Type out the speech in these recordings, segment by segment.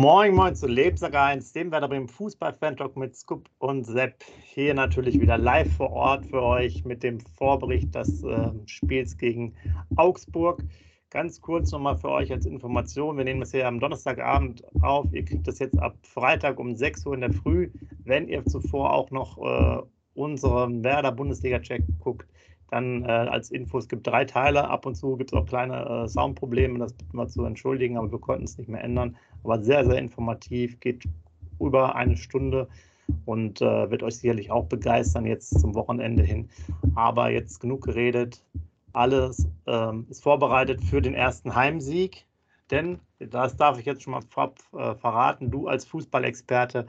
Moin Moin zu Lebenssager 1, dem Werder Bremen Fußball-Fan-Talk mit Scoop und Sepp. Hier natürlich wieder live vor Ort für euch mit dem Vorbericht des äh, Spiels gegen Augsburg. Ganz kurz nochmal für euch als Information. Wir nehmen das hier am Donnerstagabend auf. Ihr kriegt das jetzt ab Freitag um 6 Uhr in der Früh. Wenn ihr zuvor auch noch äh, unseren Werder Bundesliga-Check guckt, dann äh, als Info, es gibt drei Teile. Ab und zu gibt es auch kleine äh, Soundprobleme, das bitten wir zu entschuldigen, aber wir konnten es nicht mehr ändern. Aber sehr, sehr informativ, geht über eine Stunde und äh, wird euch sicherlich auch begeistern jetzt zum Wochenende hin. Aber jetzt genug geredet. Alles ähm, ist vorbereitet für den ersten Heimsieg. Denn, das darf ich jetzt schon mal vorab äh, verraten, du als Fußballexperte,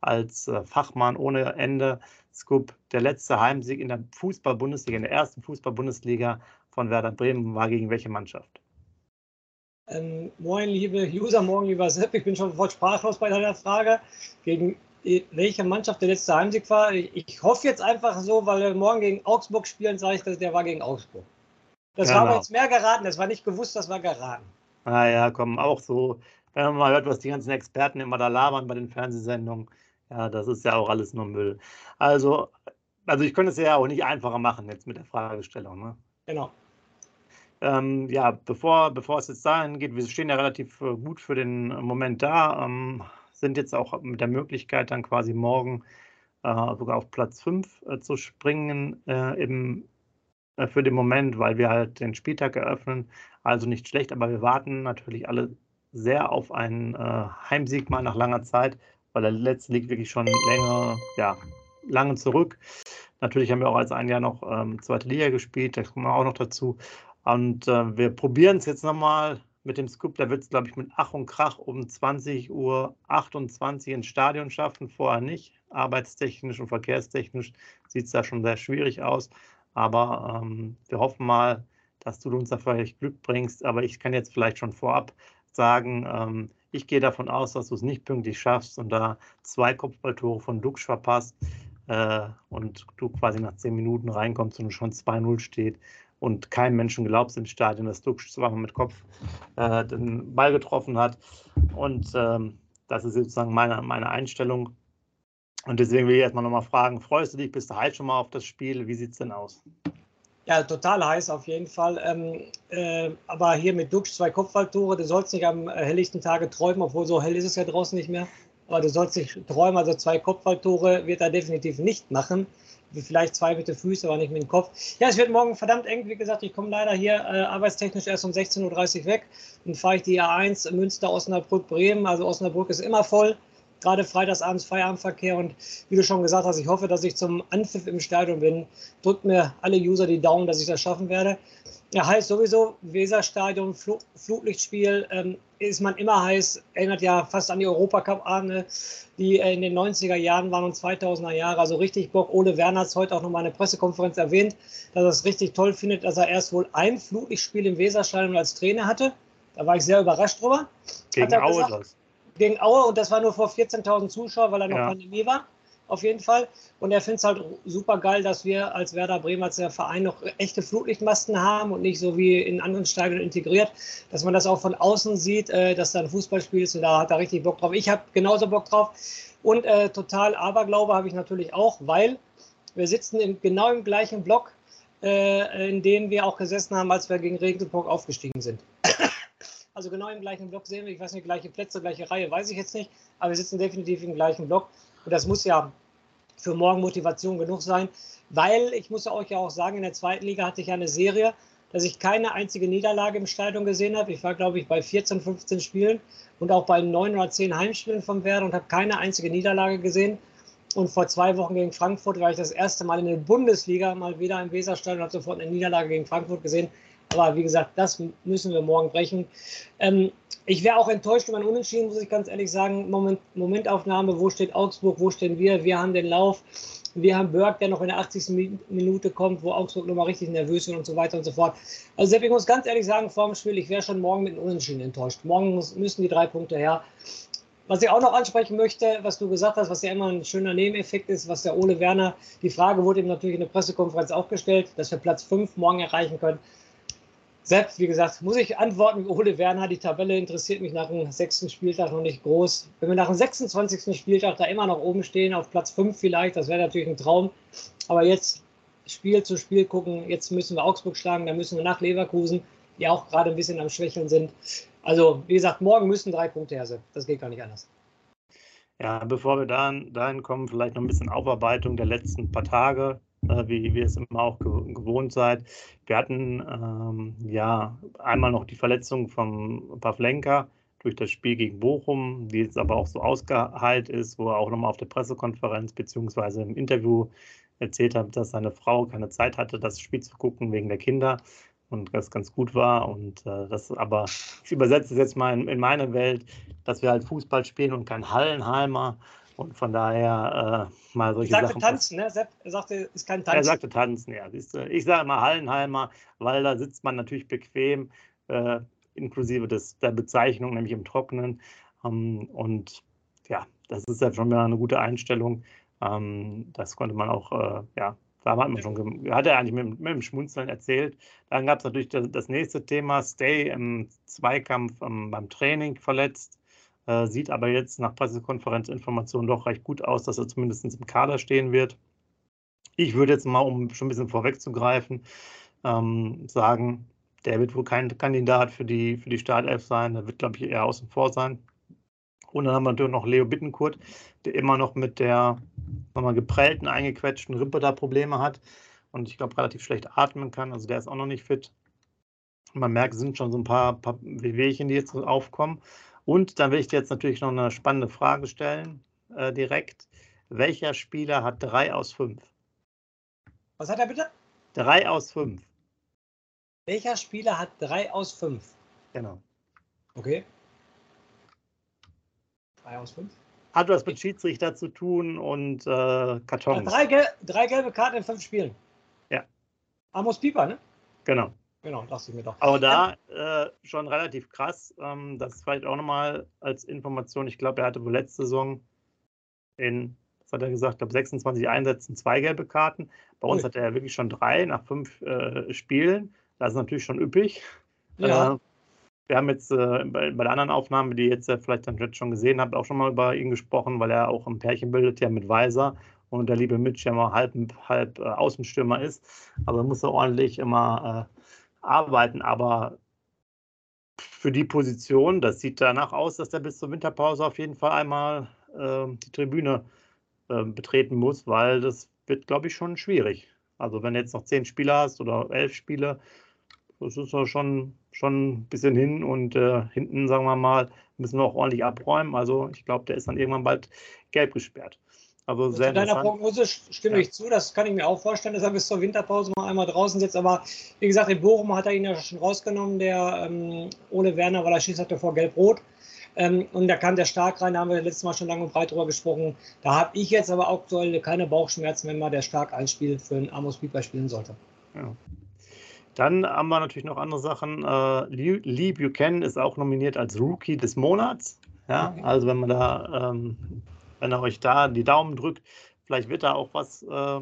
als äh, Fachmann ohne Ende, Scoop, der letzte Heimsieg in der Fußball-Bundesliga, in der ersten Fußball-Bundesliga von Werder Bremen war gegen welche Mannschaft? Ähm, moin, liebe User, morgen, lieber Sepp. Ich bin schon voll sprachlos bei deiner Frage. Gegen welche Mannschaft der letzte Heimsieg war? Ich hoffe jetzt einfach so, weil wir morgen gegen Augsburg spielen, sage ich, dass der war gegen Augsburg. Das genau. war aber jetzt mehr geraten, das war nicht gewusst, das war geraten. Ah ja, komm, auch so. Wenn man mal hört, was die ganzen Experten immer da labern bei den Fernsehsendungen, ja, das ist ja auch alles nur Müll. Also, also ich könnte es ja auch nicht einfacher machen jetzt mit der Fragestellung. Ne? Genau. Ähm, ja, bevor, bevor es jetzt dahin geht, wir stehen ja relativ äh, gut für den Moment da, ähm, sind jetzt auch mit der Möglichkeit, dann quasi morgen äh, sogar auf Platz 5 äh, zu springen äh, im, äh, für den Moment, weil wir halt den Spieltag eröffnen. Also nicht schlecht, aber wir warten natürlich alle sehr auf einen äh, Heimsieg mal nach langer Zeit weil der letzte liegt wirklich schon länger, ja, lange zurück. Natürlich haben wir auch als ein Jahr noch ähm, zweite Liga gespielt, da kommen wir auch noch dazu. Und äh, wir probieren es jetzt nochmal mit dem Scoop. Da wird es, glaube ich, mit Ach und Krach um 20.28 Uhr ins Stadion schaffen, vorher nicht. Arbeitstechnisch und verkehrstechnisch sieht es da schon sehr schwierig aus. Aber ähm, wir hoffen mal, dass du uns da vielleicht Glück bringst. Aber ich kann jetzt vielleicht schon vorab sagen, ähm, ich gehe davon aus, dass du es nicht pünktlich schaffst und da zwei Kopfballtore von Dux verpasst äh, und du quasi nach zehn Minuten reinkommst und schon 2-0 steht und kein Menschen glaubt im Stadion, dass Dux zweimal mit Kopf äh, den Ball getroffen hat. Und ähm, das ist sozusagen meine, meine Einstellung. Und deswegen will ich erstmal nochmal fragen, freust du dich, bist du heiß schon mal auf das Spiel? Wie sieht es denn aus? Ja, total heiß auf jeden Fall. Ähm, äh, aber hier mit Dux zwei Kopfballtore, du sollst nicht am äh, helllichten Tage träumen, obwohl so hell ist es ja draußen nicht mehr. Aber du sollst nicht träumen, also zwei Kopfballtore wird er definitiv nicht machen. Vielleicht zwei mit den Füßen, aber nicht mit dem Kopf. Ja, es wird morgen verdammt eng. Wie gesagt, ich komme leider hier äh, arbeitstechnisch erst um 16.30 Uhr weg. Dann fahre ich die A1 Münster, Osnabrück, Bremen. Also Osnabrück ist immer voll gerade freitagsabends Feierabendverkehr. Und wie du schon gesagt hast, ich hoffe, dass ich zum Anpfiff im Stadion bin. Drückt mir alle User die Daumen, dass ich das schaffen werde. Ja, heißt sowieso, Weserstadion, Fl Flutlichtspiel, ähm, ist man immer heiß, erinnert ja fast an die Europacup an, ne? die äh, in den 90er Jahren waren und 2000er Jahre, also richtig Bock. Ole Werner hat es heute auch nochmal in der Pressekonferenz erwähnt, dass er es richtig toll findet, dass er erst wohl ein Flutlichtspiel im Weserstadion als Trainer hatte. Da war ich sehr überrascht drüber. Gegen Aue das gegen Aue und das war nur vor 14.000 Zuschauern, weil er noch ja. Pandemie war. Auf jeden Fall. Und er findet es halt super geil, dass wir als Werder Bremen, als der Verein noch echte Flutlichtmasten haben und nicht so wie in anderen Stadien integriert, dass man das auch von außen sieht, äh, dass da ein Fußballspiel ist und da hat er richtig Bock drauf. Ich habe genauso Bock drauf. Und äh, total Aberglaube habe ich natürlich auch, weil wir sitzen in, genau im gleichen Block, äh, in dem wir auch gesessen haben, als wir gegen Regensburg aufgestiegen sind. Also genau im gleichen Block sehen wir, ich weiß nicht, gleiche Plätze, gleiche Reihe, weiß ich jetzt nicht, aber wir sitzen definitiv im gleichen Block. Und das muss ja für morgen Motivation genug sein, weil ich muss euch ja auch sagen, in der zweiten Liga hatte ich ja eine Serie, dass ich keine einzige Niederlage im Stadion gesehen habe. Ich war, glaube ich, bei 14, 15 Spielen und auch bei 9 oder 10 Heimspielen vom Werder und habe keine einzige Niederlage gesehen. Und vor zwei Wochen gegen Frankfurt war ich das erste Mal in der Bundesliga mal wieder im Weserstadion und habe sofort eine Niederlage gegen Frankfurt gesehen. Aber wie gesagt, das müssen wir morgen brechen. Ähm, ich wäre auch enttäuscht über ein Unentschieden, muss ich ganz ehrlich sagen. Moment, Momentaufnahme, wo steht Augsburg, wo stehen wir? Wir haben den Lauf. Wir haben Berg, der noch in der 80. Minute kommt, wo Augsburg nochmal richtig nervös ist und so weiter und so fort. Also Sepp, ich muss ganz ehrlich sagen, vor dem Spiel, ich wäre schon morgen mit einem Unentschieden enttäuscht. Morgen müssen die drei Punkte her. Was ich auch noch ansprechen möchte, was du gesagt hast, was ja immer ein schöner Nebeneffekt ist, was der Ole Werner, die Frage wurde ihm natürlich in der Pressekonferenz auch gestellt, dass wir Platz 5 morgen erreichen können Sepp, wie gesagt, muss ich antworten, Ole Werner, die Tabelle interessiert mich nach dem sechsten Spieltag noch nicht groß. Wenn wir nach dem 26. Spieltag da immer noch oben stehen, auf Platz 5 vielleicht, das wäre natürlich ein Traum. Aber jetzt Spiel zu Spiel gucken, jetzt müssen wir Augsburg schlagen, dann müssen wir nach Leverkusen, die auch gerade ein bisschen am Schwächeln sind. Also, wie gesagt, morgen müssen drei Punkte her sein. Das geht gar nicht anders. Ja, bevor wir dahin, dahin kommen, vielleicht noch ein bisschen Aufarbeitung der letzten paar Tage, äh, wie, ihr es immer auch gewohnt seid. Wir hatten ähm, ja einmal noch die Verletzung von Pavlenka durch das Spiel gegen Bochum, die jetzt aber auch so ausgeheilt ist, wo er auch nochmal auf der Pressekonferenz beziehungsweise im Interview erzählt hat, dass seine Frau keine Zeit hatte, das Spiel zu gucken wegen der Kinder und das ganz gut war. Und äh, das aber, ich übersetze es jetzt mal in, in, meine Welt, dass wir halt Fußball spielen und kein Hallenheimer. Und von daher äh, mal solche ich sagte Sachen. tanzen, ne? Sepp sagte, es ist kein Tanzen. Er sagte tanzen, ja. Ich sage immer Hallenheimer, weil da sitzt man natürlich bequem, äh, inklusive des, der Bezeichnung, nämlich im Trockenen. Ähm, und ja, das ist ja schon wieder eine gute Einstellung. Ähm, das konnte man auch äh, ja, da hat man schon, hat er eigentlich mit, mit dem Schmunzeln erzählt. Dann gab es natürlich das, das, nächste Thema, Stay im Zweikampf um, beim Training verletzt. Äh, sieht aber jetzt nach Pressekonferenzinformationen doch recht gut aus, dass er zumindest im Kader stehen wird. Ich würde jetzt mal, um schon ein bisschen vorwegzugreifen, ähm, sagen, der wird wohl kein Kandidat für die, für die Startelf sein. Der wird, glaube ich, eher außen vor sein. Und dann haben wir natürlich noch Leo Bittenkurt, der immer noch mit der mal, geprellten, eingequetschten Rippe da Probleme hat und ich glaube relativ schlecht atmen kann. Also der ist auch noch nicht fit. Man merkt, es sind schon so ein paar, paar Wehwehchen, die jetzt aufkommen. Und dann will ich dir jetzt natürlich noch eine spannende Frage stellen, äh, direkt. Welcher Spieler hat drei aus fünf? Was hat er bitte? Drei aus fünf. Welcher Spieler hat drei aus fünf? Genau. Okay. Drei aus fünf? Hat was mit Schiedsrichter zu tun und äh, Kartons. Drei, gel drei, gelbe Karten in fünf Spielen. Ja. Amos Pieper, ne? Genau. Genau, dachte ich mir doch. Aber da äh, schon relativ krass. Ähm, das ist vielleicht auch nochmal als Information. Ich glaube, er hatte wohl letzte Saison in, was hat er gesagt, ich glaube 26 Einsätzen zwei gelbe Karten. Bei uns Ui. hat er wirklich schon drei nach fünf äh, Spielen. Das ist natürlich schon üppig. Ja. Äh, wir haben jetzt äh, bei, bei, der anderen Aufnahme, die ihr jetzt vielleicht dann jetzt schon gesehen habt, auch schon mal über ihn gesprochen, weil er auch ein Pärchen bildet ja mit Weiser und der liebe Mitch ja mal halb, halb äh, Außenstürmer ist. Also muss er ordentlich immer äh, arbeiten. Aber für die Position, das sieht danach aus, dass er bis zur Winterpause auf jeden Fall einmal ähm, die Tribüne ähm, betreten muss, weil das wird, glaube ich, schon schwierig. Also wenn du jetzt noch zehn Spieler hast oder elf Spiele, das ist ja schon, schon ein bisschen hin und äh, hinten, sagen wir mal, müssen wir auch ordentlich abräumen. Also ich glaube, der ist dann irgendwann bald gelb gesperrt. Also, sehr deiner Prognose stimme ja. ich zu, das kann ich mir auch vorstellen, dass er bis zur Winterpause mal einmal draußen sitzt. Aber wie gesagt, in Bochum hat er ihn ja schon rausgenommen, der ähm, Ole Werner, weil er schießt hatte vor Gelb-Rot. Ähm, und da kam der Stark rein, da haben wir letztes Mal schon lange und breit drüber gesprochen. Da habe ich jetzt aber aktuell keine Bauchschmerzen, wenn mal der Stark ein Spiel für einen Amos Pieper spielen sollte. Ja. Dann haben wir natürlich noch andere Sachen. Äh, Lee Buchanan ist auch nominiert als Rookie des Monats. Ja, also wenn man da, ähm, wenn er euch da die Daumen drückt, vielleicht wird da auch was äh,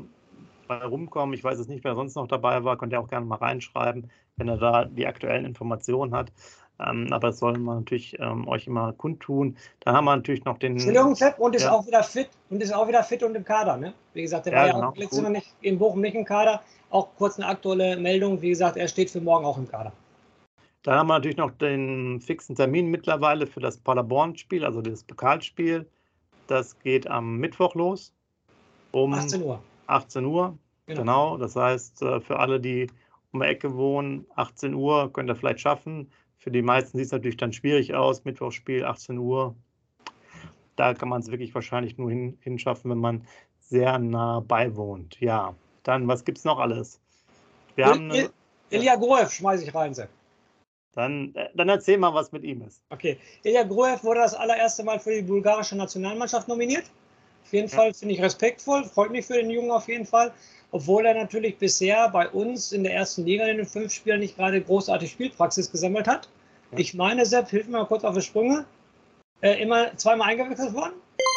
bei rumkommen. Ich weiß es nicht, wer sonst noch dabei war, könnt ihr auch gerne mal reinschreiben, wenn er da die aktuellen Informationen hat. Ähm, aber das sollen wir natürlich ähm, euch immer kundtun. Dann haben wir natürlich noch den. Entschuldigung, Sepp, und ist ja. auch wieder fit und ist auch wieder fit und im Kader, ne? Wie gesagt, der ja, war ja genau, auch letztes Mal nicht in Bochum nicht im Kader. Auch kurz eine aktuelle Meldung. Wie gesagt, er steht für morgen auch im Kader. Dann haben wir natürlich noch den fixen Termin mittlerweile für das Paderborn-Spiel, also das Pokalspiel. Das geht am Mittwoch los. Um 18 Uhr. 18 Uhr, genau. genau. Das heißt, äh, für alle, die um die Ecke wohnen, 18 Uhr könnt ihr vielleicht schaffen. Für die meisten sieht es natürlich dann schwierig aus. Mittwochspiel, 18 Uhr. Da kann man es wirklich wahrscheinlich nur hin, hinschaffen, wenn man sehr nah beiwohnt. Ja, dann, was gibt es noch alles? Wir Il haben eine, Ilya Groev schmeiße ich rein, Sepp. Dann, äh, dann erzähl mal, was mit ihm ist. Okay. Ilya Groev wurde das allererste Mal für die bulgarische Nationalmannschaft nominiert. Auf jeden ja. Fall finde ich respektvoll, freut mich für den Jungen auf jeden Fall. Obwohl er natürlich bisher bei uns in der ersten Liga in den fünf Spielen nicht gerade großartig Spielpraxis gesammelt hat. Ja. Ich meine, Sepp, hilf mir mal kurz auf die Sprünge. Äh, immer zweimal eingewechselt worden?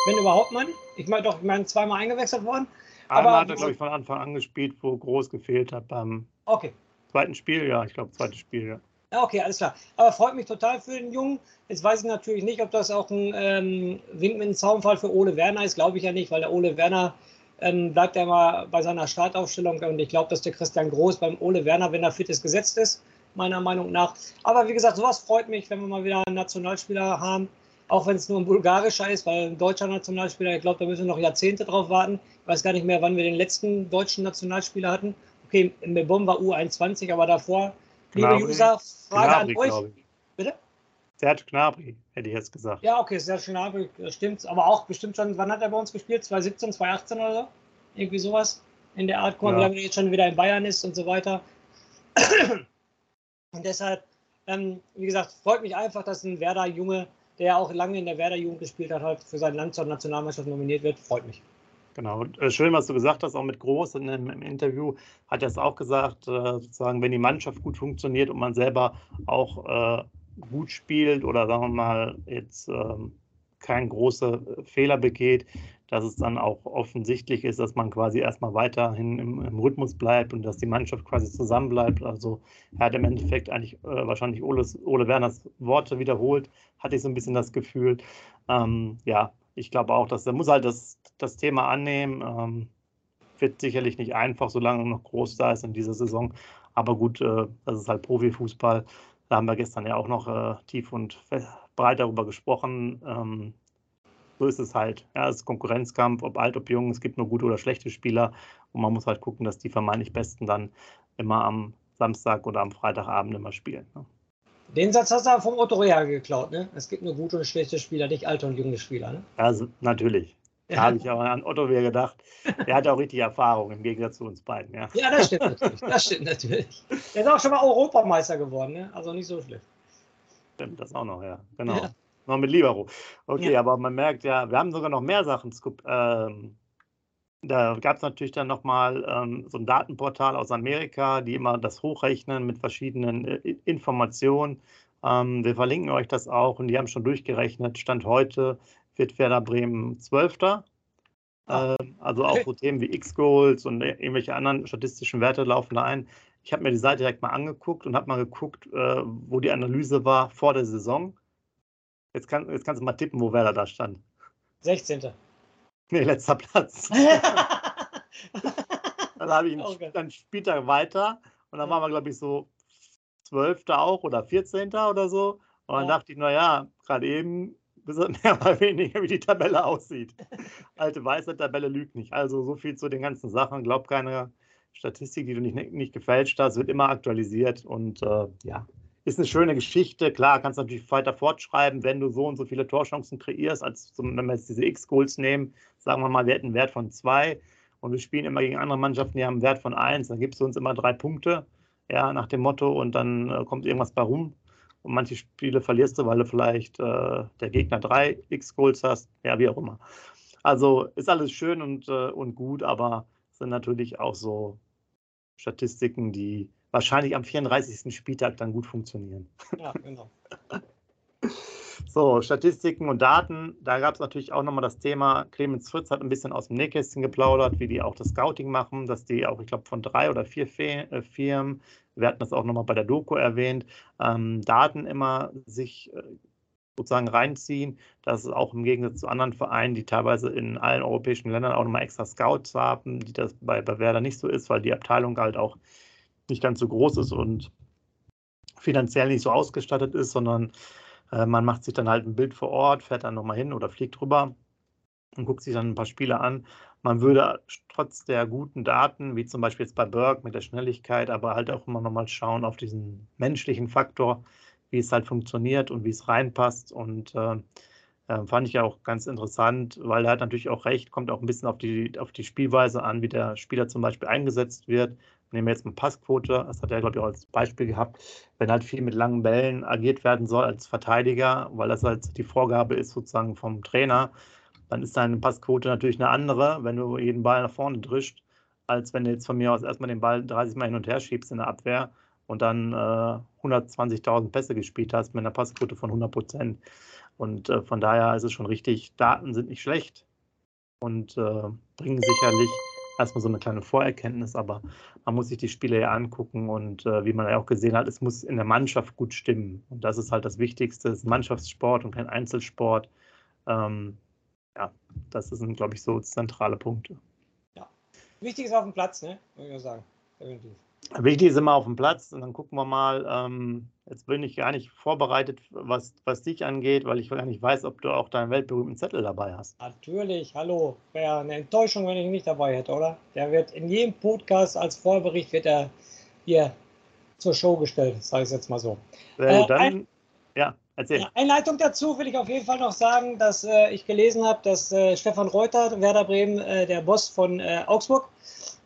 Wenn überhaupt, meine ich. Meine doch, ich meine zweimal eingewechselt worden. Einmal hat er, glaube ich, von Anfang an gespielt, wo Groß gefehlt hat beim. Okay. Zweiten Spiel, ja, ich glaube, zweites Spiel, ja. Okay, alles klar. Aber freut mich total für den Jungen. Jetzt weiß ich natürlich nicht, ob das auch ein ähm, Wink mit dem Zaunfall für Ole Werner ist. Glaube ich ja nicht, weil der Ole Werner ähm, bleibt ja mal bei seiner Startaufstellung. Und ich glaube, dass der Christian Groß beim Ole Werner, wenn er fit ist, gesetzt ist, meiner Meinung nach. Aber wie gesagt, sowas freut mich, wenn wir mal wieder einen Nationalspieler haben. Auch wenn es nur ein bulgarischer ist, weil ein deutscher Nationalspieler, ich glaube, da müssen wir noch Jahrzehnte drauf warten. Ich weiß gar nicht mehr, wann wir den letzten deutschen Nationalspieler hatten. Okay, Mbom war U21, aber davor Liebe User, Frage Gnabry, an euch. Bitte? Serge Gnabry, hätte ich jetzt gesagt. Ja, okay, Serge Gnabry, stimmt. Aber auch bestimmt schon, wann hat er bei uns gespielt? 2017, 2018 oder so? Irgendwie sowas in der Art. Guck ja. wie er jetzt schon wieder in Bayern ist und so weiter. Und deshalb, ähm, wie gesagt, freut mich einfach, dass ein Werder-Junge, der auch lange in der Werder-Jugend gespielt hat, halt für sein Land zur Nationalmannschaft nominiert wird. Freut mich. Genau, äh, schön, was du gesagt hast, auch mit Groß in dem, im Interview hat er es auch gesagt, äh, sozusagen, wenn die Mannschaft gut funktioniert und man selber auch äh, gut spielt oder sagen wir mal jetzt äh, kein große äh, Fehler begeht, dass es dann auch offensichtlich ist, dass man quasi erstmal weiterhin im, im Rhythmus bleibt und dass die Mannschaft quasi zusammenbleibt. Also er hat im Endeffekt eigentlich äh, wahrscheinlich Oles, Ole Werners Worte wiederholt, hatte ich so ein bisschen das Gefühl. Ähm, ja, ich glaube auch, dass er muss halt das, das Thema annehmen. Ähm, wird sicherlich nicht einfach, solange er noch groß da ist in dieser Saison. Aber gut, äh, das ist halt Profifußball. Da haben wir gestern ja auch noch äh, tief und breit darüber gesprochen. Ähm, so ist es halt. Ja, es ist Konkurrenzkampf, ob alt, ob jung. Es gibt nur gute oder schlechte Spieler. Und man muss halt gucken, dass die vermeintlich Besten dann immer am Samstag oder am Freitagabend immer spielen. Ne? Den Satz hast du vom Otto Rea geklaut, ne? Es gibt nur gute und schlechte Spieler, nicht alte und junge Spieler, ne? Also, natürlich. Da habe ich aber an Otto Rea gedacht. Der hat auch richtig Erfahrung im Gegensatz zu uns beiden, ja. Ja, das stimmt natürlich. Das stimmt natürlich. Der ist auch schon mal Europameister geworden, ne? Also nicht so schlecht. Stimmt, das auch noch, ja. Genau. Ja. Noch mit Libero. Okay, ja. aber man merkt ja, wir haben sogar noch mehr Sachen ähm, da gab es natürlich dann nochmal ähm, so ein Datenportal aus Amerika, die immer das hochrechnen mit verschiedenen äh, Informationen. Ähm, wir verlinken euch das auch und die haben schon durchgerechnet. Stand heute wird Werder Bremen Zwölfter. Ähm, also auch so Themen wie X-Goals und irgendwelche anderen statistischen Werte laufen da ein. Ich habe mir die Seite direkt mal angeguckt und habe mal geguckt, äh, wo die Analyse war vor der Saison. Jetzt, kann, jetzt kannst du mal tippen, wo Werder da stand. 16. Nee, letzter Platz. dann habe ich einen, okay. dann später weiter und dann waren wir, glaube ich, so Zwölfter auch oder 14. oder so. Und dann ja. dachte ich, naja, gerade eben mehr oder weniger, wie die Tabelle aussieht. Alte weiße Tabelle lügt nicht. Also so viel zu den ganzen Sachen. Glaub keine Statistik, die du nicht, nicht gefälscht hast, wird immer aktualisiert und äh, ja, ist eine schöne Geschichte. Klar, kannst du natürlich weiter fortschreiben, wenn du so und so viele Torchancen kreierst, als wenn wir jetzt diese X-Goals nehmen, sagen wir mal, wir hätten einen Wert von zwei und wir spielen immer gegen andere Mannschaften, die haben einen Wert von eins, dann gibst du uns immer drei Punkte, ja, nach dem Motto und dann äh, kommt irgendwas bei rum. Und manche Spiele verlierst du, weil du vielleicht äh, der Gegner drei X-Goals hast, ja, wie auch immer. Also ist alles schön und, äh, und gut, aber sind natürlich auch so Statistiken, die wahrscheinlich am 34. Spieltag dann gut funktionieren. Ja, genau. So, Statistiken und Daten. Da gab es natürlich auch nochmal das Thema, Clemens Fritz hat ein bisschen aus dem Nähkästchen geplaudert, wie die auch das Scouting machen, dass die auch, ich glaube, von drei oder vier äh, Firmen, wir hatten das auch nochmal bei der Doku erwähnt, ähm, Daten immer sich äh, sozusagen reinziehen. Das ist auch im Gegensatz zu anderen Vereinen, die teilweise in allen europäischen Ländern auch nochmal extra Scouts haben, die das bei, bei Werder nicht so ist, weil die Abteilung halt auch nicht ganz so groß ist und finanziell nicht so ausgestattet ist, sondern äh, man macht sich dann halt ein Bild vor Ort, fährt dann nochmal hin oder fliegt rüber und guckt sich dann ein paar Spiele an. Man würde trotz der guten Daten, wie zum Beispiel jetzt bei Berg mit der Schnelligkeit, aber halt auch immer nochmal schauen auf diesen menschlichen Faktor, wie es halt funktioniert und wie es reinpasst. Und äh, äh, fand ich ja auch ganz interessant, weil er hat natürlich auch recht, kommt auch ein bisschen auf die, auf die Spielweise an, wie der Spieler zum Beispiel eingesetzt wird nehmen wir jetzt mal Passquote, das hat er, glaube ich, auch als Beispiel gehabt, wenn halt viel mit langen Bällen agiert werden soll als Verteidiger, weil das halt die Vorgabe ist sozusagen vom Trainer, dann ist deine Passquote natürlich eine andere, wenn du jeden Ball nach vorne drischst, als wenn du jetzt von mir aus erstmal den Ball 30 Mal hin und her schiebst in der Abwehr und dann äh, 120.000 Pässe gespielt hast mit einer Passquote von 100 Prozent. Und äh, von daher ist es schon richtig, Daten sind nicht schlecht und äh, bringen sicherlich erstmal so eine kleine Vorerkenntnis, aber man muss sich die Spiele ja angucken und äh, wie man ja auch gesehen hat, es muss in der Mannschaft gut stimmen. Und das ist halt das Wichtigste, es ist Mannschaftssport und kein Einzelsport. Ähm, ja, das sind, glaube ich, so zentrale Punkte. Ja. Wichtig ist auf dem Platz, ne? Würde ich sagen. Definitiv. Wichtig ist immer auf dem Platz und dann gucken wir mal. Ähm, jetzt bin ich gar nicht vorbereitet, was, was dich angeht, weil ich gar nicht weiß, ob du auch deinen weltberühmten Zettel dabei hast. Natürlich, hallo. Wäre eine Enttäuschung, wenn ich ihn nicht dabei hätte, oder? Der wird in jedem Podcast als Vorbericht wird er hier zur Show gestellt, sage ich jetzt mal so. Äh, dann, ein, ja, erzähl. Einleitung dazu will ich auf jeden Fall noch sagen, dass äh, ich gelesen habe, dass äh, Stefan Reuter, Werder Bremen, äh, der Boss von äh, Augsburg,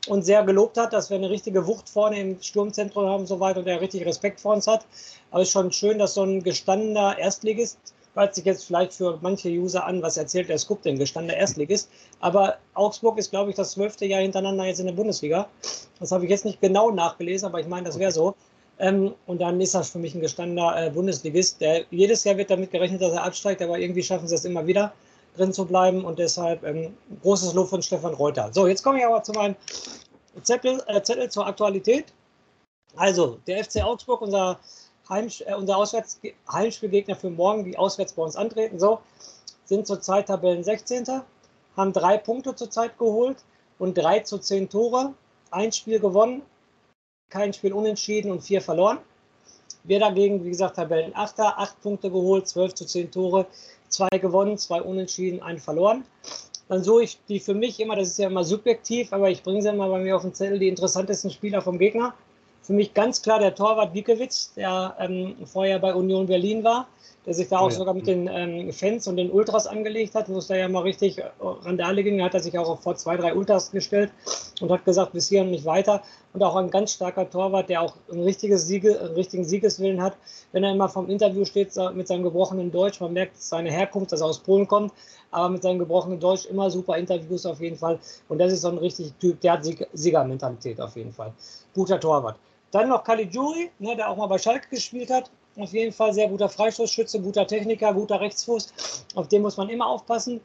und sehr gelobt hat, dass wir eine richtige Wucht vorne im Sturmzentrum haben und so weiter und er richtig Respekt vor uns hat. Aber es ist schon schön, dass so ein gestandener Erstligist, hört sich jetzt vielleicht für manche User an, was erzählt der Scoop denn, gestandener Erstligist. Aber Augsburg ist, glaube ich, das zwölfte Jahr hintereinander jetzt in der Bundesliga. Das habe ich jetzt nicht genau nachgelesen, aber ich meine, das wäre so. Ähm, und dann ist das für mich ein gestandener äh, Bundesligist. Der, jedes Jahr wird damit gerechnet, dass er absteigt, aber irgendwie schaffen sie es immer wieder drin zu bleiben und deshalb ähm, großes Lob von Stefan Reuter. So, jetzt komme ich aber zu meinem Zettel, äh, Zettel zur Aktualität. Also, der FC Augsburg, unser, Heim, äh, unser Auswärts, Heimspielgegner für morgen, die auswärts bei uns antreten, so, sind zurzeit Tabellen 16. Haben drei Punkte zurzeit geholt und drei zu zehn Tore. Ein Spiel gewonnen, kein Spiel unentschieden und vier verloren. Wir dagegen, wie gesagt, Tabellen 8. acht Punkte geholt, 12 zu 10 Tore, zwei gewonnen, zwei unentschieden, einen verloren. Dann suche ich die für mich immer, das ist ja immer subjektiv, aber ich bringe sie immer bei mir auf den Zettel, die interessantesten Spieler vom Gegner. Für mich ganz klar der Torwart Wiekewitz, der ähm, vorher bei Union Berlin war der sich da auch oh ja. sogar mit den ähm, Fans und den Ultras angelegt hat, wo es da ja mal richtig äh, Randale ging. Hat er sich auch vor zwei, drei Ultras gestellt und hat gesagt, bis hier und nicht weiter. Und auch ein ganz starker Torwart, der auch ein richtiges Siege, einen richtigen Siegeswillen hat. Wenn er immer vom Interview steht mit seinem gebrochenen Deutsch, man merkt seine Herkunft, dass er aus Polen kommt, aber mit seinem gebrochenen Deutsch immer super Interviews auf jeden Fall. Und das ist so ein richtig Typ, der hat Siegermentalität auf jeden Fall. Guter Torwart. Dann noch Caligiuri, ne, der auch mal bei Schalke gespielt hat, auf jeden Fall sehr guter Freistoßschütze, guter Techniker, guter Rechtsfuß. Auf den muss man immer aufpassen.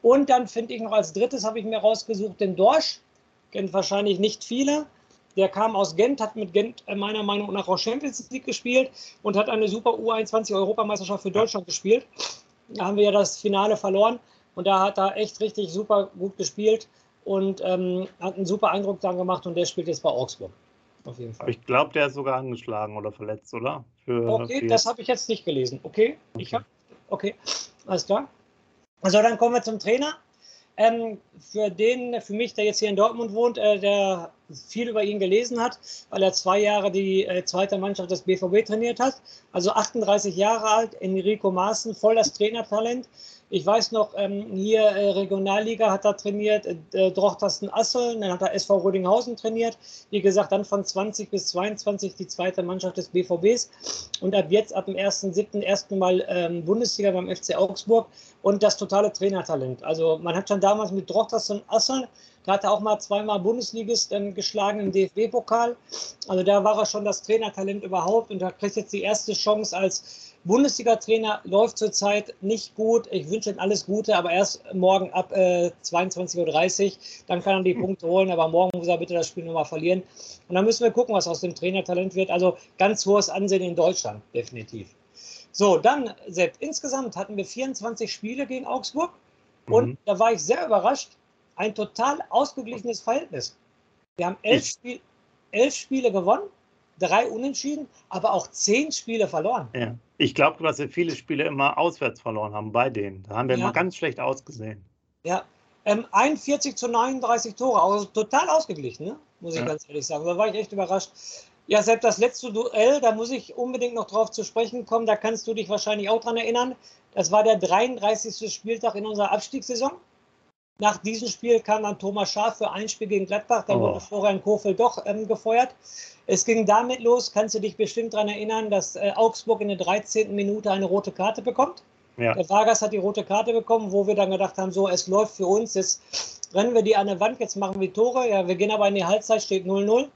Und dann finde ich noch als drittes, habe ich mir rausgesucht, den Dorsch. Kennt wahrscheinlich nicht viele. Der kam aus Gent, hat mit Gent äh, meiner Meinung nach auch Champions League gespielt und hat eine super U21-Europameisterschaft für Deutschland gespielt. Da haben wir ja das Finale verloren und da hat er echt richtig super gut gespielt und ähm, hat einen super Eindruck dann gemacht und der spielt jetzt bei Augsburg auf jeden Fall. Ich glaube, der ist sogar angeschlagen oder verletzt, oder? Für, okay, für das habe ich jetzt nicht gelesen. Okay, okay. ich habe. Okay, alles klar. Also dann kommen wir zum Trainer. Ähm, für den, für mich, der jetzt hier in Dortmund wohnt, äh, der viel über ihn gelesen hat, weil er zwei Jahre die äh, zweite Mannschaft des BVB trainiert hat. Also 38 Jahre alt, Enrico Maaßen, voll das Trainertalent. Ich weiß noch, ähm, hier äh, Regionalliga hat er trainiert, äh, Drochtersten Assel, dann hat er SV Rödinghausen trainiert. Wie gesagt, dann von 20 bis 22 die zweite Mannschaft des BVBs. Und ab jetzt, ab dem 1.7. ersten Mal ähm, Bundesliga beim FC Augsburg und das totale Trainertalent. Also man hat schon damals mit Drochtersten Assel, da hat er auch mal zweimal Bundesligist ähm, geschlagen im DFB-Pokal. Also da war er schon das Trainertalent überhaupt und da kriegt jetzt die erste Chance als Bundesliga-Trainer läuft zurzeit nicht gut. Ich wünsche ihm alles Gute, aber erst morgen ab äh, 22.30 Uhr. Dann kann er die hm. Punkte holen, aber morgen muss er bitte das Spiel nochmal verlieren. Und dann müssen wir gucken, was aus dem Trainertalent wird. Also ganz hohes Ansehen in Deutschland, definitiv. So, dann, Sepp, insgesamt hatten wir 24 Spiele gegen Augsburg. Und mhm. da war ich sehr überrascht. Ein total ausgeglichenes Verhältnis. Wir haben elf, Spiel, elf Spiele gewonnen drei Unentschieden, aber auch zehn Spiele verloren. Ja. Ich glaube, dass wir viele Spiele immer auswärts verloren haben bei denen. Da haben wir ja. immer ganz schlecht ausgesehen. Ja, ähm, 41 zu 39 Tore, also total ausgeglichen, ne? muss ich ja. ganz ehrlich sagen. Da war ich echt überrascht. Ja, selbst das letzte Duell, da muss ich unbedingt noch drauf zu sprechen kommen. Da kannst du dich wahrscheinlich auch dran erinnern. Das war der 33. Spieltag in unserer Abstiegssaison. Nach diesem Spiel kam dann Thomas Schaaf für ein Spiel gegen Gladbach. Da oh. wurde Florian Kofel doch ähm, gefeuert. Es ging damit los, kannst du dich bestimmt daran erinnern, dass äh, Augsburg in der 13. Minute eine rote Karte bekommt. Ja. Der Vargas hat die rote Karte bekommen, wo wir dann gedacht haben, so, es läuft für uns, jetzt rennen wir die an der Wand, jetzt machen wir Tore. Ja, wir gehen aber in die Halbzeit, steht 0-0.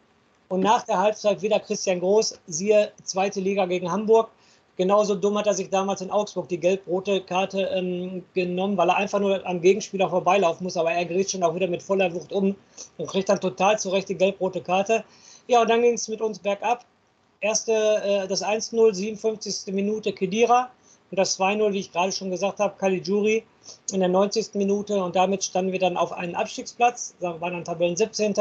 Und nach der Halbzeit wieder Christian Groß, siehe zweite Liga gegen Hamburg, Genauso dumm hat er sich damals in Augsburg die gelb-rote Karte ähm, genommen, weil er einfach nur am Gegenspieler vorbeilaufen muss. Aber er gerät schon auch wieder mit voller Wucht um und kriegt dann total zurecht die gelb-rote Karte. Ja, und dann ging es mit uns bergab. Erste, äh, das 1-0, 57. Minute Kedira. Und das 2-0, wie ich gerade schon gesagt habe, Caligiuri in der 90. Minute. Und damit standen wir dann auf einen Abstiegsplatz, waren dann Tabellen 17.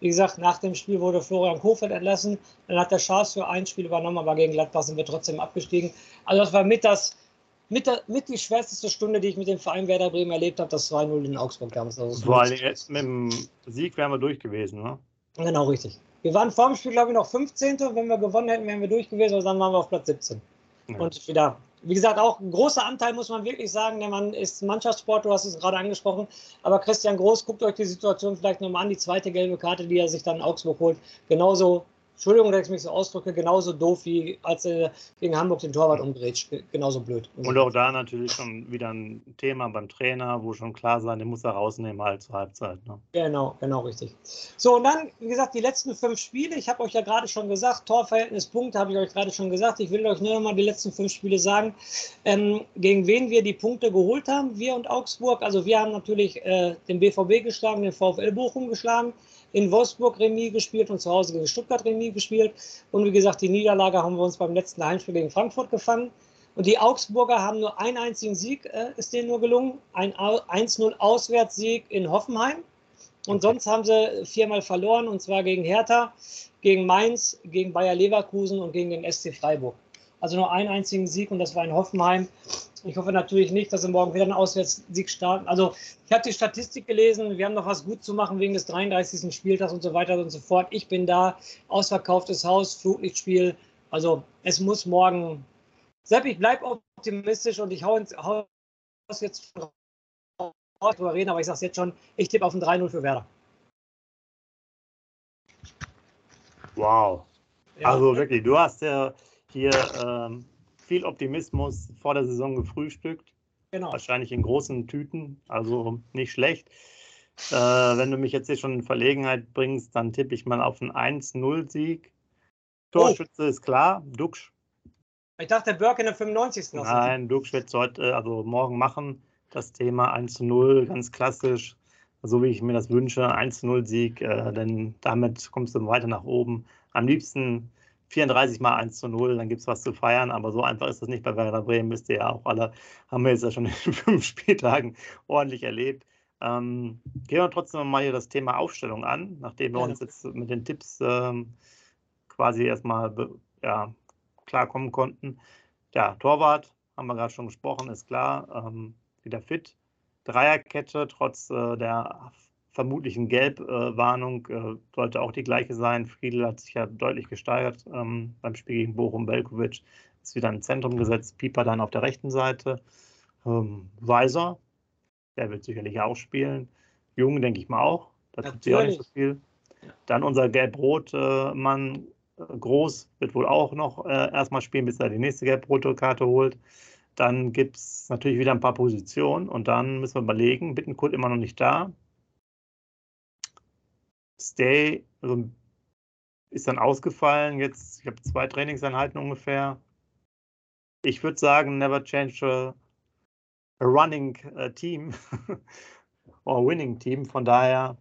Wie gesagt, nach dem Spiel wurde Florian Kofeld entlassen. Dann hat der Schaas für ein Spiel übernommen, aber gegen Gladbach sind wir trotzdem abgestiegen. Also das war mit, das, mit, der, mit die schwerste Stunde, die ich mit dem Verein Werder Bremen erlebt habe, das 2-0 in Augsburg damals. Also Vor allem jetzt mit dem Sieg wären wir durch gewesen, ne? Genau, richtig. Wir waren vor dem Spiel, glaube ich, noch 15. Wenn wir gewonnen hätten, wären wir durch gewesen, aber dann waren wir auf Platz 17. Ja. Und wieder wie gesagt, auch ein großer Anteil, muss man wirklich sagen. Der Mann ist Mannschaftssport, du hast es gerade angesprochen. Aber Christian Groß, guckt euch die Situation vielleicht nochmal an, die zweite gelbe Karte, die er sich dann in Augsburg holt. Genauso Entschuldigung, dass ich mich so ausdrücke, genauso doof wie als er gegen Hamburg den Torwart umgrätscht. Genauso blöd. Und auch da natürlich schon wieder ein Thema beim Trainer, wo schon klar sein, den muss er rausnehmen halt zur Halbzeit. Ne? Genau, genau richtig. So, und dann, wie gesagt, die letzten fünf Spiele. Ich habe euch ja gerade schon gesagt, Torverhältnis, Punkte habe ich euch gerade schon gesagt. Ich will euch nur noch mal die letzten fünf Spiele sagen, ähm, gegen wen wir die Punkte geholt haben, wir und Augsburg. Also wir haben natürlich äh, den BVB geschlagen, den VfL Bochum geschlagen in Wolfsburg Remis gespielt und zu Hause gegen Stuttgart Remis gespielt. Und wie gesagt, die Niederlage haben wir uns beim letzten Heimspiel gegen Frankfurt gefangen. Und die Augsburger haben nur einen einzigen Sieg, äh, ist denen nur gelungen. Ein 1-0 Auswärtssieg in Hoffenheim. Und sonst haben sie viermal verloren, und zwar gegen Hertha, gegen Mainz, gegen Bayer Leverkusen und gegen den SC Freiburg. Also nur einen einzigen Sieg und das war in Hoffenheim. Ich hoffe natürlich nicht, dass sie morgen wieder einen Auswärtssieg starten. Also ich habe die Statistik gelesen, wir haben noch was gut zu machen wegen des 33. Spieltags und so weiter und so fort. Ich bin da, ausverkauftes Haus, Flutlichtspiel. Also es muss morgen. Sepp, ich bleibe optimistisch und ich hau ins Haus jetzt drüber reden, aber ich sage es jetzt schon, ich tippe auf ein 3-0 für Werder. Wow. Ja. Also wirklich, du hast ja hier ähm, viel Optimismus vor der Saison gefrühstückt. Genau. Wahrscheinlich in großen Tüten, also nicht schlecht. Äh, wenn du mich jetzt hier schon in Verlegenheit bringst, dann tippe ich mal auf einen 1-0-Sieg. Torschütze oh. ist klar, Duxch. Ich dachte, Burke in der 95. Nein, Duxch wird es heute, also morgen machen. Das Thema 1-0, ganz klassisch, so wie ich mir das wünsche. 1-0-Sieg, äh, denn damit kommst du weiter nach oben. Am liebsten 34 mal 1 zu 0, dann gibt es was zu feiern, aber so einfach ist das nicht bei Werder Bremen, wisst ihr ja auch alle, haben wir jetzt ja schon in fünf Spieltagen ordentlich erlebt. Ähm, gehen wir trotzdem mal hier das Thema Aufstellung an, nachdem wir uns jetzt mit den Tipps ähm, quasi erstmal ja, klarkommen konnten. Ja, Torwart, haben wir gerade schon gesprochen, ist klar, ähm, wieder fit. Dreierkette, trotz äh, der vermutlichen Gelbwarnung äh, sollte auch die gleiche sein. Friedel hat sich ja deutlich gesteigert ähm, beim Spiel gegen Bochum. Belkovic ist wieder im Zentrum gesetzt. Pieper dann auf der rechten Seite. Ähm, Weiser, der wird sicherlich auch spielen. Jung, denke ich mal auch. Da tut sich auch nicht so viel. Dann unser Gelb-Rot-Mann äh, Groß wird wohl auch noch äh, erstmal spielen, bis er die nächste Gelb-Rote Karte holt. Dann gibt es natürlich wieder ein paar Positionen und dann müssen wir überlegen, Bittenkurt immer noch nicht da. Stay also ist dann ausgefallen. Jetzt, ich habe zwei Trainingseinheiten ungefähr. Ich würde sagen, never change a, a running uh, team or winning team. Von daher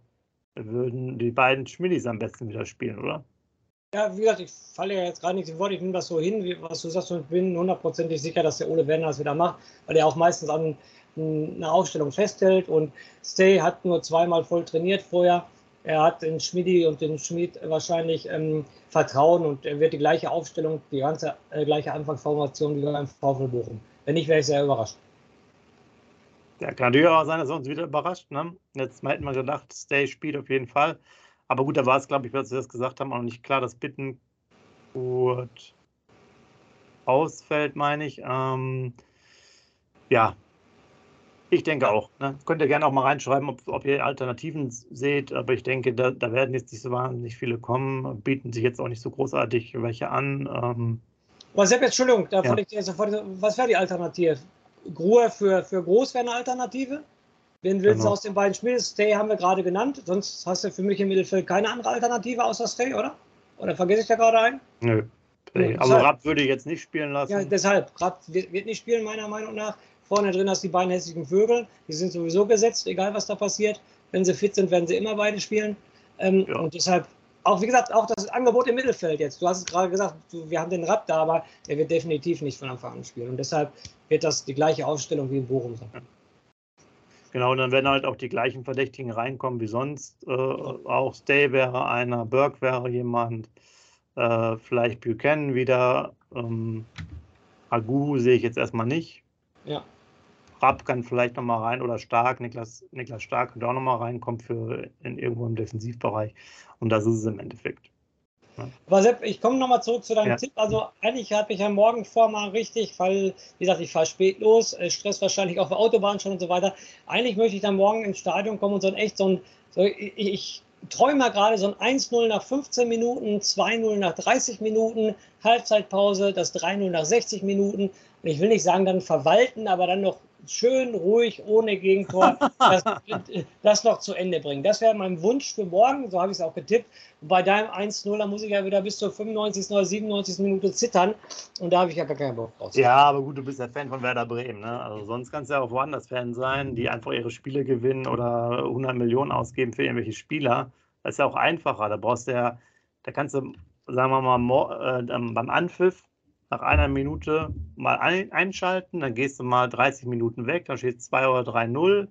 würden die beiden Schmidis am besten wieder spielen, oder? Ja, wie gesagt, ich falle ja jetzt gerade nicht im Wort, ich nehme das so hin, wie, was du sagst, und bin hundertprozentig sicher, dass der Ole Werner das wieder macht, weil er auch meistens an einer Aufstellung festhält und Stay hat nur zweimal voll trainiert vorher er hat den Schmidi und den Schmid wahrscheinlich ähm, Vertrauen und er wird die gleiche Aufstellung, die ganze äh, gleiche Anfangsformation wie beim VfL Bochum. Wenn nicht, wäre ich sehr überrascht. Ja, kann natürlich auch sein, dass er uns wieder überrascht. Ne? Jetzt hätten wir gedacht, Stay spielt auf jeden Fall. Aber gut, da war es, glaube ich, was wir das gesagt haben, auch nicht klar, dass Bitten gut ausfällt, meine ich. Ähm, ja, ich denke auch. Ne? Könnt ihr gerne auch mal reinschreiben, ob, ob ihr Alternativen seht, aber ich denke, da, da, werden jetzt nicht so wahnsinnig viele kommen, bieten sich jetzt auch nicht so großartig welche an. Ähm, aber Sepp, Entschuldigung, da ja. ich dir sofort, was wäre die Alternative? Gruhe für, für Groß wäre eine Alternative? Wen willst genau. du aus den beiden Spielen? Stay haben wir gerade genannt, sonst hast du für mich im Mittelfeld keine andere Alternative außer Stay, oder? Oder vergesse ich da gerade einen? Nö. Also Rapp würde ich jetzt nicht spielen lassen. Ja, deshalb. Rapp wird nicht spielen, meiner Meinung nach. Vorne drin hast du die beiden hässlichen Vögel. Die sind sowieso gesetzt, egal was da passiert. Wenn sie fit sind, werden sie immer beide spielen. Ähm, ja. Und deshalb, auch wie gesagt, auch das Angebot im Mittelfeld jetzt. Du hast es gerade gesagt, wir haben den Rapp da, aber der wird definitiv nicht von Anfang an spielen. Und deshalb wird das die gleiche Aufstellung wie in Bochum sein. Ja. Genau, und dann werden halt auch die gleichen Verdächtigen reinkommen wie sonst. Äh, auch Stay wäre einer, Burke wäre jemand, äh, vielleicht Buchanan wieder. Ähm, Agu sehe ich jetzt erstmal nicht. Ja. Rapp kann vielleicht nochmal rein oder Stark, Niklas, Niklas Stark könnte auch nochmal reinkommen für in, irgendwo im Defensivbereich. Und das ist es im Endeffekt. Ja. Aber Sepp, ich komme nochmal zurück zu deinem ja. Tipp. Also eigentlich habe ich ja morgen vor mal richtig, weil, wie gesagt, ich fahre spät los, äh, Stress wahrscheinlich auf der Autobahn schon und so weiter. Eigentlich möchte ich dann morgen ins Stadion kommen und so ein echt so ein, so, ich, ich träume gerade so ein 1-0 nach 15 Minuten, 2-0 nach 30 Minuten, Halbzeitpause, das 3-0 nach 60 Minuten. Ich will nicht sagen dann verwalten, aber dann noch schön ruhig, ohne Gegentor, das, das noch zu Ende bringen. Das wäre mein Wunsch für morgen, so habe ich es auch getippt. Und bei deinem 1-0, da muss ich ja wieder bis zur 95. oder 97. Minute zittern und da habe ich ja gar keinen Bock drauf. Ja, aber gut, du bist ja Fan von Werder Bremen. Ne? Also sonst kannst du ja auch woanders Fan sein, die einfach ihre Spiele gewinnen oder 100 Millionen ausgeben für irgendwelche Spieler. Das ist ja auch einfacher. Da brauchst du ja, da kannst du, sagen wir mal, äh, beim Anpfiff nach einer Minute mal ein, einschalten, dann gehst du mal 30 Minuten weg, dann steht 2 oder 3-0,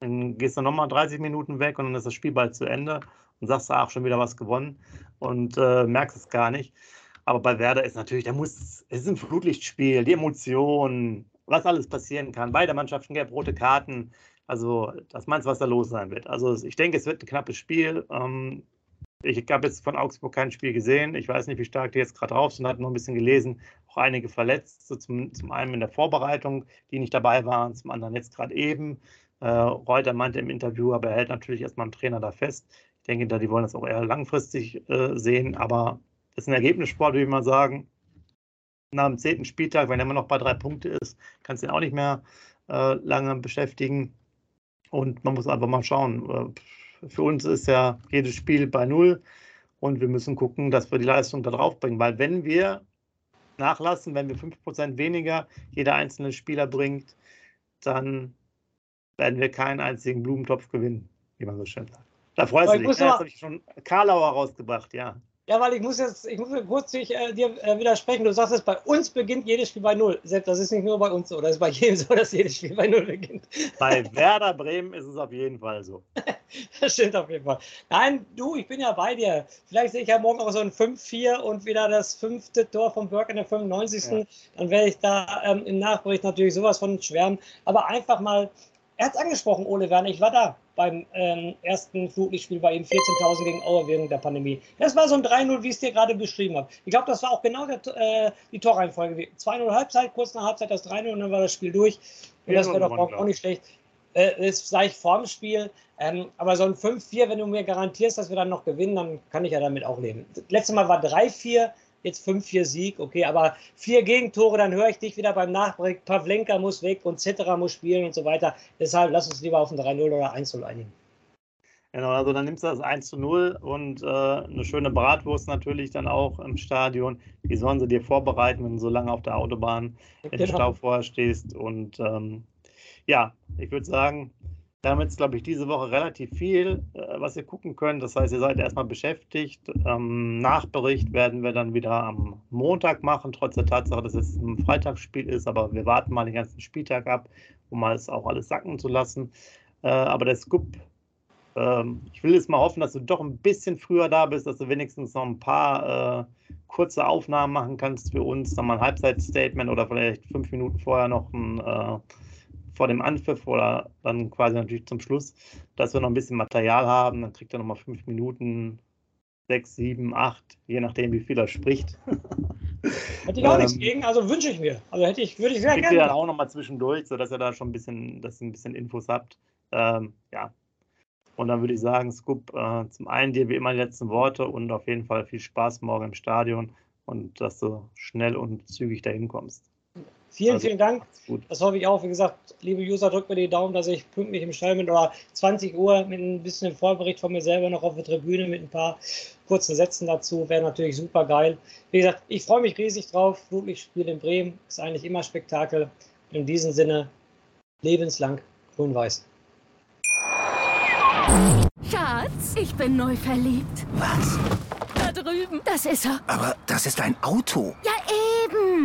dann gehst du nochmal 30 Minuten weg und dann ist das Spiel bald zu Ende und sagst du, ach, schon wieder was gewonnen und äh, merkst es gar nicht. Aber bei Werder ist natürlich, da muss, es ist ein Flutlichtspiel, die Emotionen, was alles passieren kann. Beide Mannschaften gelb-rote Karten. Also, das meinst was da los sein wird. Also, ich denke, es wird ein knappes Spiel. Ähm, ich habe jetzt von Augsburg kein Spiel gesehen. Ich weiß nicht, wie stark die jetzt gerade drauf sind. Hat noch ein bisschen gelesen. Auch einige verletzt. So zum, zum einen in der Vorbereitung, die nicht dabei waren, zum anderen jetzt gerade eben. Äh, Reuter meinte im Interview, aber er hält natürlich erstmal einen Trainer da fest. Ich denke, da die wollen das auch eher langfristig äh, sehen. Aber das ist ein Ergebnissport, würde ich mal sagen. Nach dem zehnten Spieltag, wenn er immer noch bei drei Punkte ist, kannst du ihn auch nicht mehr äh, lange beschäftigen. Und man muss einfach mal schauen. Für uns ist ja jedes Spiel bei Null und wir müssen gucken, dass wir die Leistung da drauf bringen. Weil wenn wir nachlassen, wenn wir 5% weniger jeder einzelne Spieler bringt, dann werden wir keinen einzigen Blumentopf gewinnen, wie man so schön sagt. Da freust du dich. Ja, jetzt habe ich schon Karlauer rausgebracht, ja. Ja, weil ich muss jetzt, ich muss kurz dich, äh, dir äh, widersprechen. Du sagst es, bei uns beginnt jedes Spiel bei Null. Selbst das ist nicht nur bei uns so, das ist bei jedem so, dass jedes Spiel bei Null beginnt. Bei Werder Bremen ist es auf jeden Fall so. das stimmt auf jeden Fall. Nein, du, ich bin ja bei dir. Vielleicht sehe ich ja morgen auch so ein 5-4 und wieder das fünfte Tor von Burke in der 95. Ja. Dann werde ich da ähm, im Nachbericht natürlich sowas von schwärmen. Aber einfach mal er hat es angesprochen, Ole Werner. Ich war da beim ähm, ersten Flutlichtspiel bei ihm, 14.000 gegen Aue während der Pandemie. Das war so ein 3-0, wie ich es dir gerade beschrieben habe. Ich glaube, das war auch genau der, äh, die Torreihenfolge. 2-0 Halbzeit, kurz nach Halbzeit das 3-0 und dann war das Spiel durch. Und das wäre doch auch, auch nicht schlecht. Äh, das sage ich vorm Spiel. Ähm, aber so ein 5-4, wenn du mir garantierst, dass wir dann noch gewinnen, dann kann ich ja damit auch leben. Letztes Mal war 3-4 jetzt 5-4 Sieg, okay, aber vier Gegentore, dann höre ich dich wieder beim Nachbreak. Pavlenka muss weg und Cetera muss spielen und so weiter. Deshalb lass uns lieber auf ein 3-0 oder 1-0 einigen. Genau, also dann nimmst du das 1 zu 0 und äh, eine schöne Bratwurst natürlich dann auch im Stadion. Die sollen sie dir vorbereiten, wenn du so lange auf der Autobahn genau. im Stau vorher stehst. Und ähm, ja, ich würde sagen, haben jetzt, glaube ich, diese Woche relativ viel, äh, was ihr gucken könnt. Das heißt, ihr seid erstmal beschäftigt. Ähm, Nachbericht werden wir dann wieder am Montag machen, trotz der Tatsache, dass es ein Freitagsspiel ist. Aber wir warten mal den ganzen Spieltag ab, um mal es auch alles sacken zu lassen. Äh, aber der Scoop, ähm, ich will jetzt mal hoffen, dass du doch ein bisschen früher da bist, dass du wenigstens noch ein paar äh, kurze Aufnahmen machen kannst für uns. Dann mal ein Halbzeitstatement oder vielleicht fünf Minuten vorher noch ein äh, vor dem Anpfiff oder dann quasi natürlich zum Schluss, dass wir noch ein bisschen Material haben. Dann kriegt er nochmal fünf Minuten, sechs, sieben, acht, je nachdem, wie viel er spricht. Hätte ich auch ähm, nichts gegen, also wünsche ich mir. Also hätte ich, würde ich sehr gerne. Ihr dann auch nochmal zwischendurch, sodass ihr da schon ein bisschen, dass ihr ein bisschen Infos habt. Ähm, ja. Und dann würde ich sagen, Scoop, äh, zum einen dir wie immer die letzten Worte und auf jeden Fall viel Spaß morgen im Stadion und dass du schnell und zügig dahin kommst. Vielen, also, vielen Dank. Das hoffe ich auch. Wie gesagt, liebe User, drückt mir die Daumen, dass ich pünktlich im Stall bin oder 20 Uhr mit ein bisschen Vorbericht von mir selber noch auf der Tribüne mit ein paar kurzen Sätzen dazu. Wäre natürlich super geil. Wie gesagt, ich freue mich riesig drauf. Flutlichtspiel in Bremen ist eigentlich immer Spektakel. In diesem Sinne, lebenslang grün-weiß. Schatz, ich bin neu verliebt. Was? Da drüben. Das ist er. Aber das ist ein Auto. Ja, eben.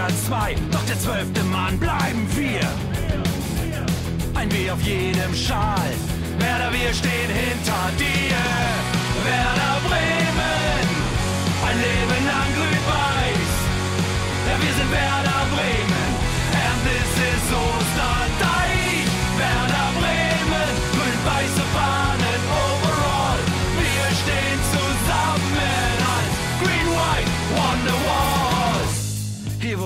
Liga 2, doch der zwölfte Mann bleiben wir. Ein W auf jedem Schal, Werder, wir stehen hinter dir. Werder Bremen, ein Leben lang grün-weiß. Ja, wir sind Werder Bremen, and this is Osterdeich. Werder Bremen, grün-weiße Fahnen